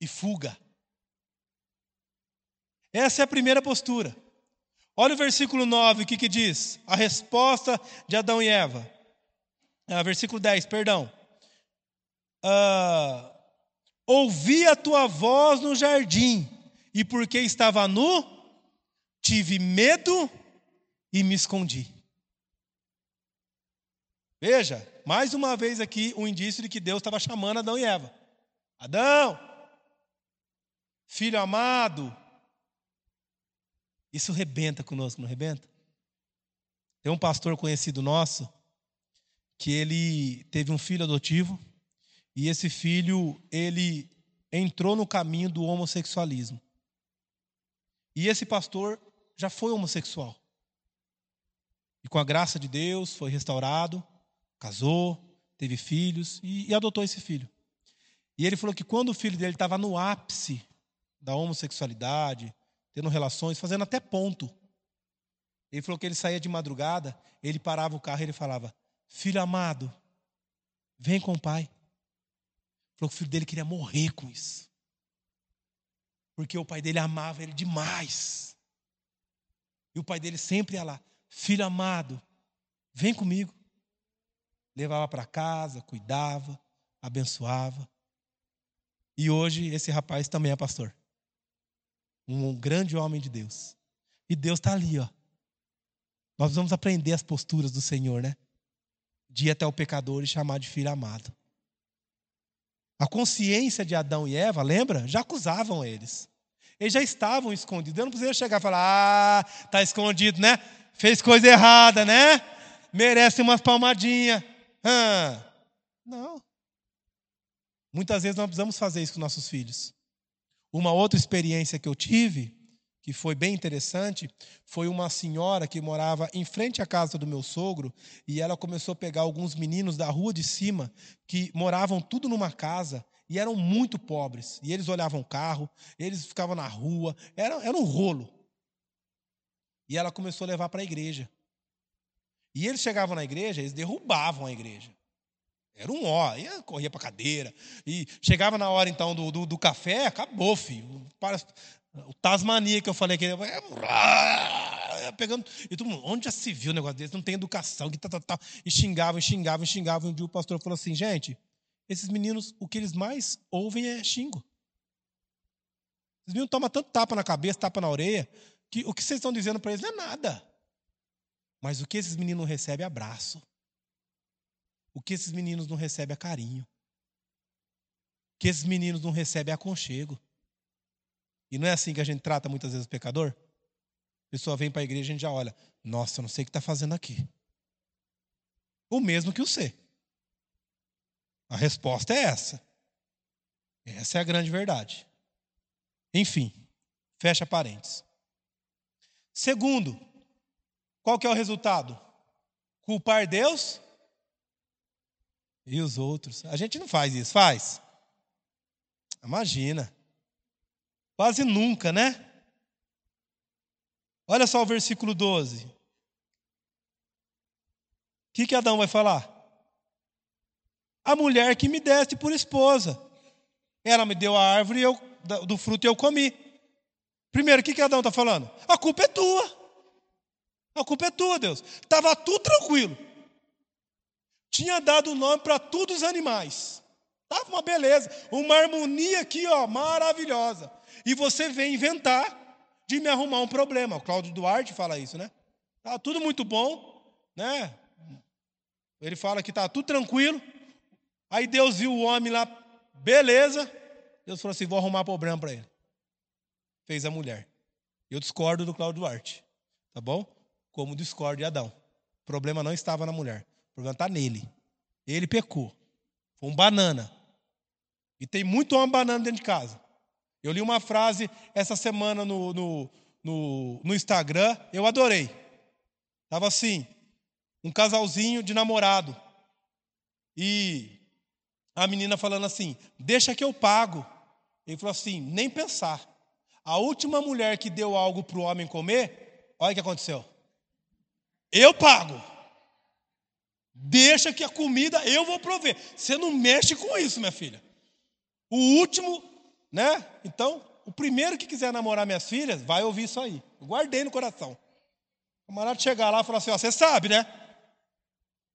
e fuga. Essa é a primeira postura. Olha o versículo 9, o que, que diz? A resposta de Adão e Eva. Ah, versículo 10, perdão. Ah, Ouvi a tua voz no jardim, e porque estava nu, tive medo e me escondi. Veja, mais uma vez aqui um indício de que Deus estava chamando Adão e Eva. Adão, filho amado. Isso rebenta conosco, não rebenta? Tem um pastor conhecido nosso que ele teve um filho adotivo e esse filho ele entrou no caminho do homossexualismo. E esse pastor já foi homossexual. E com a graça de Deus foi restaurado, casou, teve filhos e, e adotou esse filho. E ele falou que quando o filho dele estava no ápice da homossexualidade, tendo relações, fazendo até ponto, ele falou que ele saía de madrugada, ele parava o carro e ele falava: Filho amado, vem com o pai. Falou que o filho dele queria morrer com isso. Porque o pai dele amava ele demais. E o pai dele sempre ia lá: Filho amado, vem comigo. Levava para casa, cuidava, abençoava. E hoje esse rapaz também é pastor. Um grande homem de Deus. E Deus está ali, ó. Nós vamos aprender as posturas do Senhor, né? De ir até o pecador e chamar de filho amado. A consciência de Adão e Eva, lembra? Já acusavam eles. Eles já estavam escondidos. Eu não precisava chegar e falar: ah, tá escondido, né? Fez coisa errada, né? Merece umas palmadinhas. Ah. Não. Muitas vezes nós precisamos fazer isso com nossos filhos. Uma outra experiência que eu tive, que foi bem interessante, foi uma senhora que morava em frente à casa do meu sogro e ela começou a pegar alguns meninos da rua de cima que moravam tudo numa casa e eram muito pobres. E eles olhavam o carro, eles ficavam na rua, era, era um rolo. E ela começou a levar para a igreja. E eles chegavam na igreja, eles derrubavam a igreja. Era um ó, ia, corria para cadeira. E chegava na hora então do, do, do café, acabou, filho. O Tasmania que eu falei que é, pegando. E todo mundo, onde já se viu um negócio desse? Não tem educação, que tá, tá, tá. E xingavam, xingavam, xingavam. Um dia o pastor falou assim: gente, esses meninos, o que eles mais ouvem é xingo. Esses meninos tomam tanto tapa na cabeça, tapa na orelha, que o que vocês estão dizendo para eles não é nada. Mas o que esses meninos recebem é abraço. O que esses meninos não recebem é carinho. O que esses meninos não recebem é aconchego. E não é assim que a gente trata muitas vezes o pecador? A pessoa vem para a igreja e a gente já olha. Nossa, eu não sei o que está fazendo aqui. O mesmo que o ser. A resposta é essa. Essa é a grande verdade. Enfim, fecha parênteses. Segundo, qual que é o resultado? Culpar Deus e os outros. A gente não faz isso, faz? Imagina. Quase nunca, né? Olha só o versículo 12. O que, que Adão vai falar? A mulher que me deste por esposa. Ela me deu a árvore eu, do fruto e eu comi. Primeiro, o que, que Adão está falando? A culpa é tua. A culpa é tua, Deus. Estava tudo tranquilo tinha dado nome para todos os animais. Estava uma beleza, uma harmonia aqui, ó, maravilhosa. E você vem inventar de me arrumar um problema. O Cláudio Duarte fala isso, né? Tá tudo muito bom, né? Ele fala que tá tudo tranquilo. Aí Deus viu o homem lá, beleza. Deus falou assim: vou arrumar problema para ele. Fez a mulher. Eu discordo do Cláudio Duarte, tá bom? Como discordo de Adão. O problema não estava na mulher. Problema está nele. Ele pecou. Foi um banana. E tem muito homem banana dentro de casa. Eu li uma frase essa semana no, no, no, no Instagram, eu adorei. Estava assim, um casalzinho de namorado. E a menina falando assim: deixa que eu pago. Ele falou assim: nem pensar. A última mulher que deu algo para o homem comer, olha o que aconteceu. Eu pago. Deixa que a comida eu vou prover. Você não mexe com isso, minha filha. O último, né? Então, o primeiro que quiser namorar minhas filhas, vai ouvir isso aí. Eu guardei no coração. O camarada chegar lá e falar assim: ó, você sabe, né?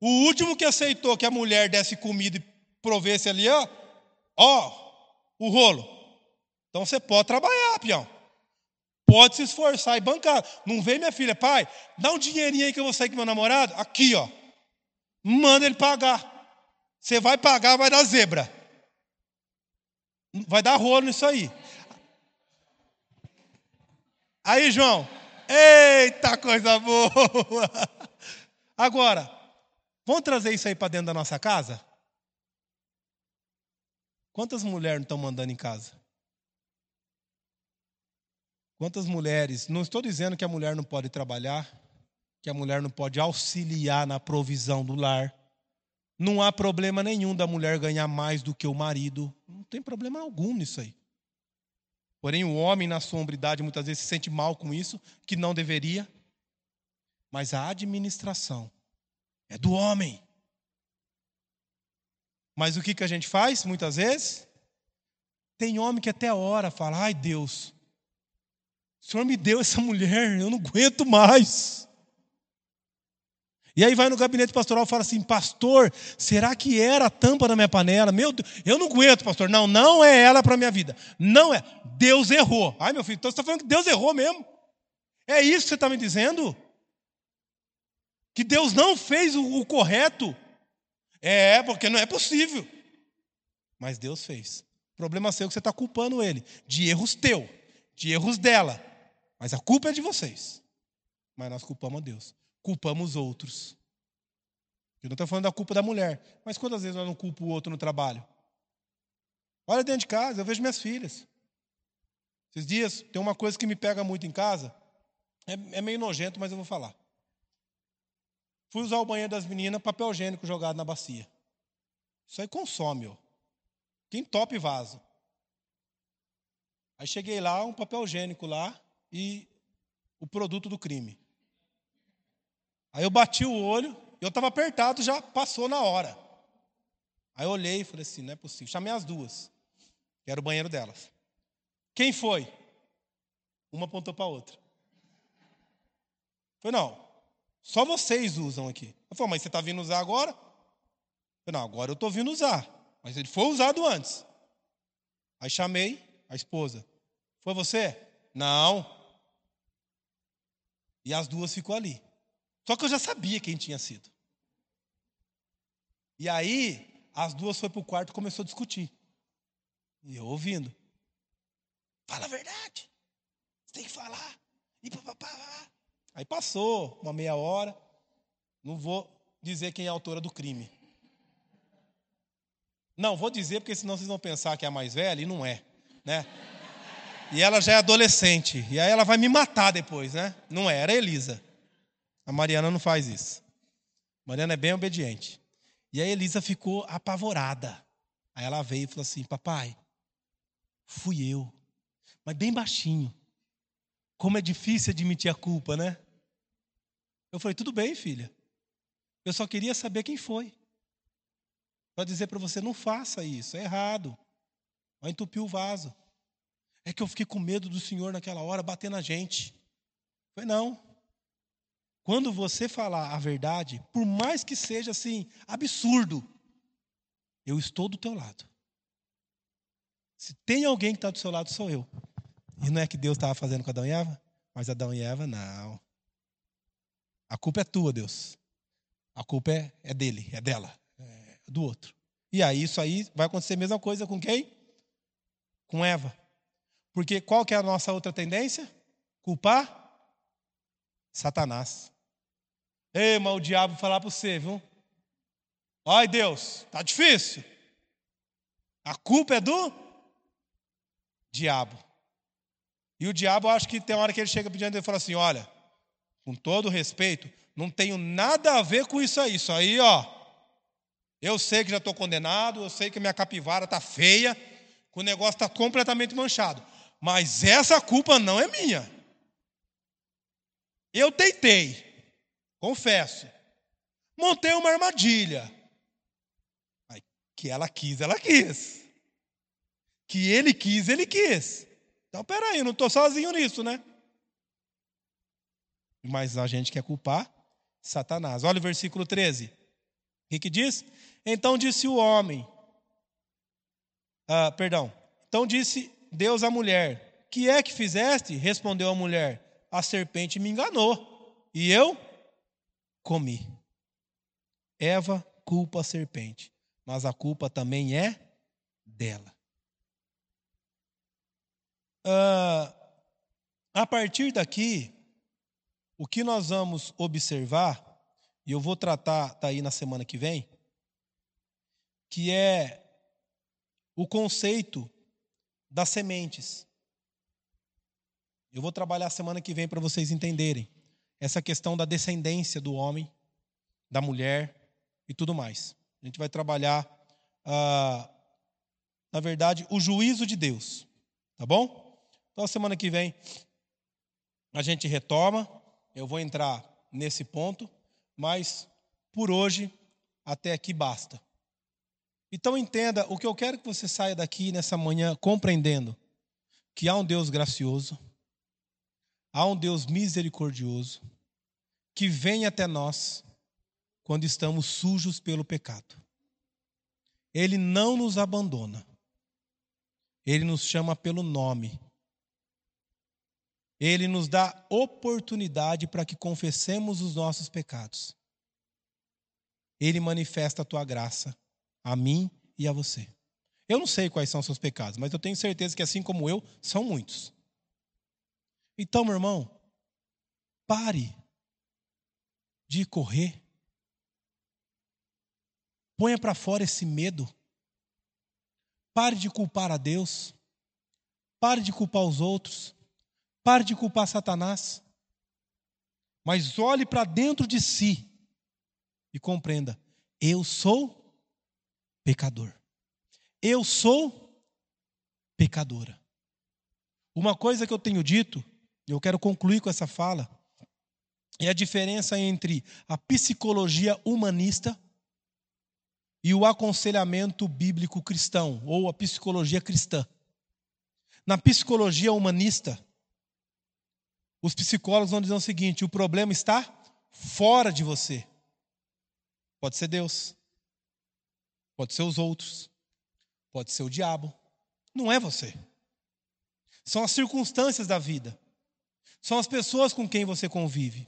O último que aceitou que a mulher desse comida e provesse ali, ó, ó, o rolo. Então você pode trabalhar, peão. Pode se esforçar e bancar. Não vem, minha filha, pai, dá um dinheirinho aí que eu vou sair com meu namorado. Aqui, ó. Manda ele pagar. Você vai pagar, vai dar zebra. Vai dar rolo nisso aí. Aí, João. Eita, coisa boa. (laughs) Agora, vamos trazer isso aí para dentro da nossa casa? Quantas mulheres não estão mandando em casa? Quantas mulheres, não estou dizendo que a mulher não pode trabalhar, que a mulher não pode auxiliar na provisão do lar. Não há problema nenhum da mulher ganhar mais do que o marido. Não tem problema algum nisso aí. Porém, o homem, na sua muitas vezes se sente mal com isso, que não deveria. Mas a administração é do homem. Mas o que, que a gente faz muitas vezes? Tem homem que até ora, fala: ai Deus, o Senhor me deu essa mulher, eu não aguento mais. E aí vai no gabinete pastoral e fala assim: Pastor, será que era a tampa da minha panela? Meu Deus, eu não aguento, pastor. Não, não é ela para a minha vida. Não é. Deus errou. Ai, meu filho, então você está falando que Deus errou mesmo. É isso que você está me dizendo? Que Deus não fez o, o correto? É, porque não é possível. Mas Deus fez. O problema seu é que você está culpando ele de erros teu, de erros dela. Mas a culpa é de vocês. Mas nós culpamos a Deus culpamos outros. Eu não estou falando da culpa da mulher, mas quantas vezes nós não culpamos o outro no trabalho? Olha dentro de casa, eu vejo minhas filhas. Esses dias tem uma coisa que me pega muito em casa, é, é meio nojento, mas eu vou falar. Fui usar o banheiro das meninas, papel higiênico jogado na bacia. Isso aí consome, ó. Quem tope vaso. Aí cheguei lá, um papel higiênico lá e o produto do crime. Aí eu bati o olho, eu estava apertado, já passou na hora. Aí eu olhei e falei assim: não é possível. Chamei as duas, que era o banheiro delas. Quem foi? Uma apontou para a outra. Falei, não, só vocês usam aqui. Eu falei, mas você está vindo usar agora? Falei, não, agora eu estou vindo usar. Mas ele foi usado antes. Aí chamei a esposa. Foi você? Não. E as duas ficou ali. Só que eu já sabia quem tinha sido. E aí, as duas foi para o quarto e começou a discutir. E eu ouvindo. Fala a verdade. Você tem que falar. E papapá. Aí passou uma meia hora. Não vou dizer quem é a autora do crime. Não, vou dizer porque senão vocês vão pensar que é a mais velha e não é, né? E ela já é adolescente. E aí ela vai me matar depois, né? Não é, era Elisa. A Mariana não faz isso. A Mariana é bem obediente. E a Elisa ficou apavorada. Aí ela veio e falou assim: Papai, fui eu, mas bem baixinho. Como é difícil admitir a culpa, né? Eu falei: Tudo bem, filha. Eu só queria saber quem foi. Para dizer para você: não faça isso, é errado. Vai entupir o vaso. É que eu fiquei com medo do Senhor naquela hora bater na gente. Foi não. Quando você falar a verdade, por mais que seja assim, absurdo, eu estou do teu lado. Se tem alguém que está do seu lado, sou eu. E não é que Deus estava fazendo com Adão e Eva? Mas Adão e Eva, não. A culpa é tua, Deus. A culpa é, é dele, é dela, é do outro. E aí, isso aí vai acontecer a mesma coisa com quem? Com Eva. Porque qual que é a nossa outra tendência? Culpar Satanás. Ei, mas o diabo falar para você, viu? Ai, Deus, tá difícil. A culpa é do diabo. E o diabo, acho que tem hora que ele chega pedindo e fala assim: olha, com todo respeito, não tenho nada a ver com isso aí. Isso aí, ó. Eu sei que já estou condenado, eu sei que minha capivara está feia, que o negócio está completamente manchado. Mas essa culpa não é minha. Eu tentei, confesso. Montei uma armadilha. que ela quis, ela quis. Que ele quis, ele quis. Então, peraí, eu não estou sozinho nisso, né? Mas a gente quer culpar Satanás. Olha o versículo 13. O que, que diz? Então disse o homem. Ah, perdão. Então disse Deus à mulher: Que é que fizeste? Respondeu a mulher: a serpente me enganou e eu comi. Eva culpa a serpente, mas a culpa também é dela. Ah, a partir daqui, o que nós vamos observar, e eu vou tratar daí na semana que vem, que é o conceito das sementes. Eu vou trabalhar semana que vem para vocês entenderem essa questão da descendência do homem, da mulher e tudo mais. A gente vai trabalhar, ah, na verdade, o juízo de Deus. Tá bom? Então, semana que vem, a gente retoma. Eu vou entrar nesse ponto, mas por hoje, até aqui basta. Então, entenda: o que eu quero que você saia daqui nessa manhã compreendendo que há um Deus gracioso, há um Deus misericordioso, que vem até nós quando estamos sujos pelo pecado. Ele não nos abandona. Ele nos chama pelo nome. Ele nos dá oportunidade para que confessemos os nossos pecados. Ele manifesta a tua graça a mim e a você. Eu não sei quais são os seus pecados, mas eu tenho certeza que, assim como eu, são muitos. Então, meu irmão, pare de correr. Ponha para fora esse medo. Pare de culpar a Deus. Pare de culpar os outros. Pare de culpar Satanás. Mas olhe para dentro de si e compreenda: eu sou pecador. Eu sou pecadora. Uma coisa que eu tenho dito, eu quero concluir com essa fala, é a diferença entre a psicologia humanista e o aconselhamento bíblico cristão, ou a psicologia cristã. Na psicologia humanista, os psicólogos vão dizer o seguinte: o problema está fora de você. Pode ser Deus, pode ser os outros, pode ser o diabo. Não é você. São as circunstâncias da vida, são as pessoas com quem você convive,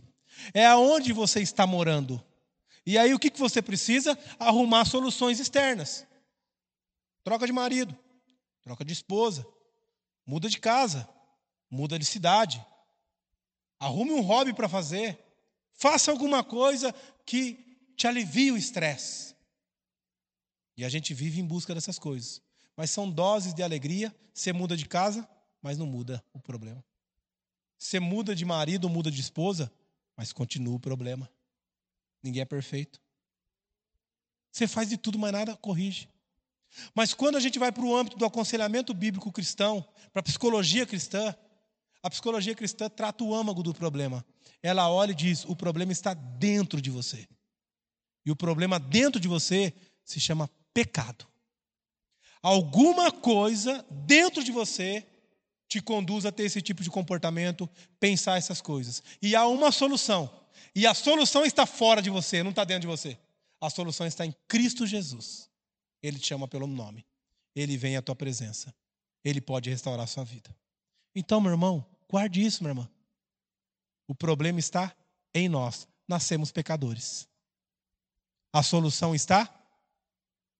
é aonde você está morando. E aí o que você precisa? Arrumar soluções externas. Troca de marido, troca de esposa, muda de casa, muda de cidade. Arrume um hobby para fazer. Faça alguma coisa que te alivie o estresse. E a gente vive em busca dessas coisas. Mas são doses de alegria. Você muda de casa, mas não muda o problema. Você muda de marido, muda de esposa, mas continua o problema. Ninguém é perfeito. Você faz de tudo, mas nada corrige. Mas quando a gente vai para o âmbito do aconselhamento bíblico cristão, para a psicologia cristã, a psicologia cristã trata o âmago do problema. Ela olha e diz: o problema está dentro de você. E o problema dentro de você se chama pecado. Alguma coisa dentro de você te conduz a ter esse tipo de comportamento, pensar essas coisas. E há uma solução. E a solução está fora de você, não está dentro de você. A solução está em Cristo Jesus. Ele te chama pelo nome. Ele vem à tua presença. Ele pode restaurar a sua vida. Então, meu irmão, guarde isso, minha irmã. O problema está em nós. Nascemos pecadores. A solução está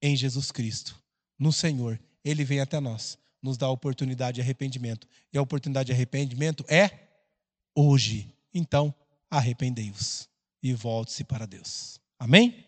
em Jesus Cristo, no Senhor. Ele vem até nós, nos dá a oportunidade de arrependimento. E a oportunidade de arrependimento é hoje. Então, arrependei-vos e volte-se para Deus. Amém?